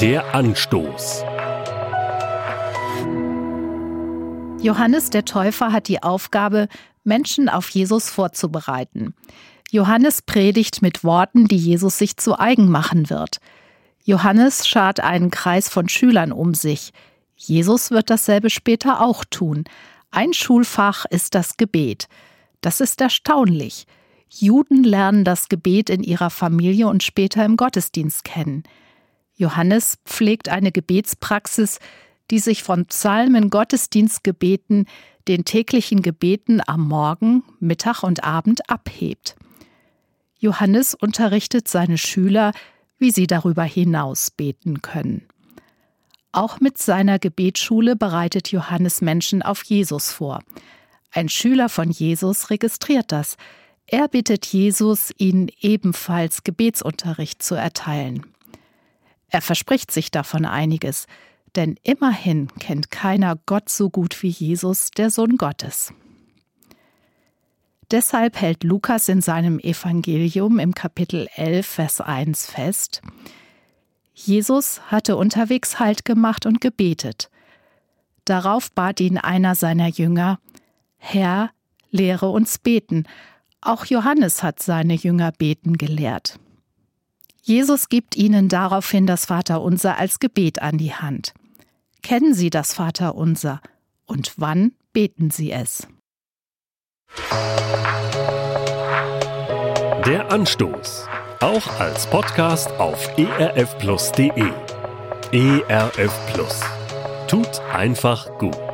Der Anstoß. Johannes der Täufer hat die Aufgabe, Menschen auf Jesus vorzubereiten. Johannes predigt mit Worten, die Jesus sich zu eigen machen wird. Johannes schart einen Kreis von Schülern um sich. Jesus wird dasselbe später auch tun. Ein Schulfach ist das Gebet. Das ist erstaunlich. Juden lernen das Gebet in ihrer Familie und später im Gottesdienst kennen. Johannes pflegt eine Gebetspraxis, die sich von Psalmen, Gottesdienstgebeten, den täglichen Gebeten am Morgen, Mittag und Abend abhebt. Johannes unterrichtet seine Schüler, wie sie darüber hinaus beten können. Auch mit seiner Gebetsschule bereitet Johannes Menschen auf Jesus vor. Ein Schüler von Jesus registriert das. Er bittet Jesus, ihnen ebenfalls Gebetsunterricht zu erteilen. Er verspricht sich davon einiges, denn immerhin kennt keiner Gott so gut wie Jesus, der Sohn Gottes. Deshalb hält Lukas in seinem Evangelium im Kapitel 11, Vers 1 fest, Jesus hatte unterwegs Halt gemacht und gebetet. Darauf bat ihn einer seiner Jünger, Herr, lehre uns beten. Auch Johannes hat seine Jünger beten gelehrt. Jesus gibt ihnen daraufhin das Vaterunser als Gebet an die Hand. Kennen Sie das Vaterunser? Und wann beten Sie es? Der Anstoß. Auch als Podcast auf erfplus.de. ERF Plus. Tut einfach gut.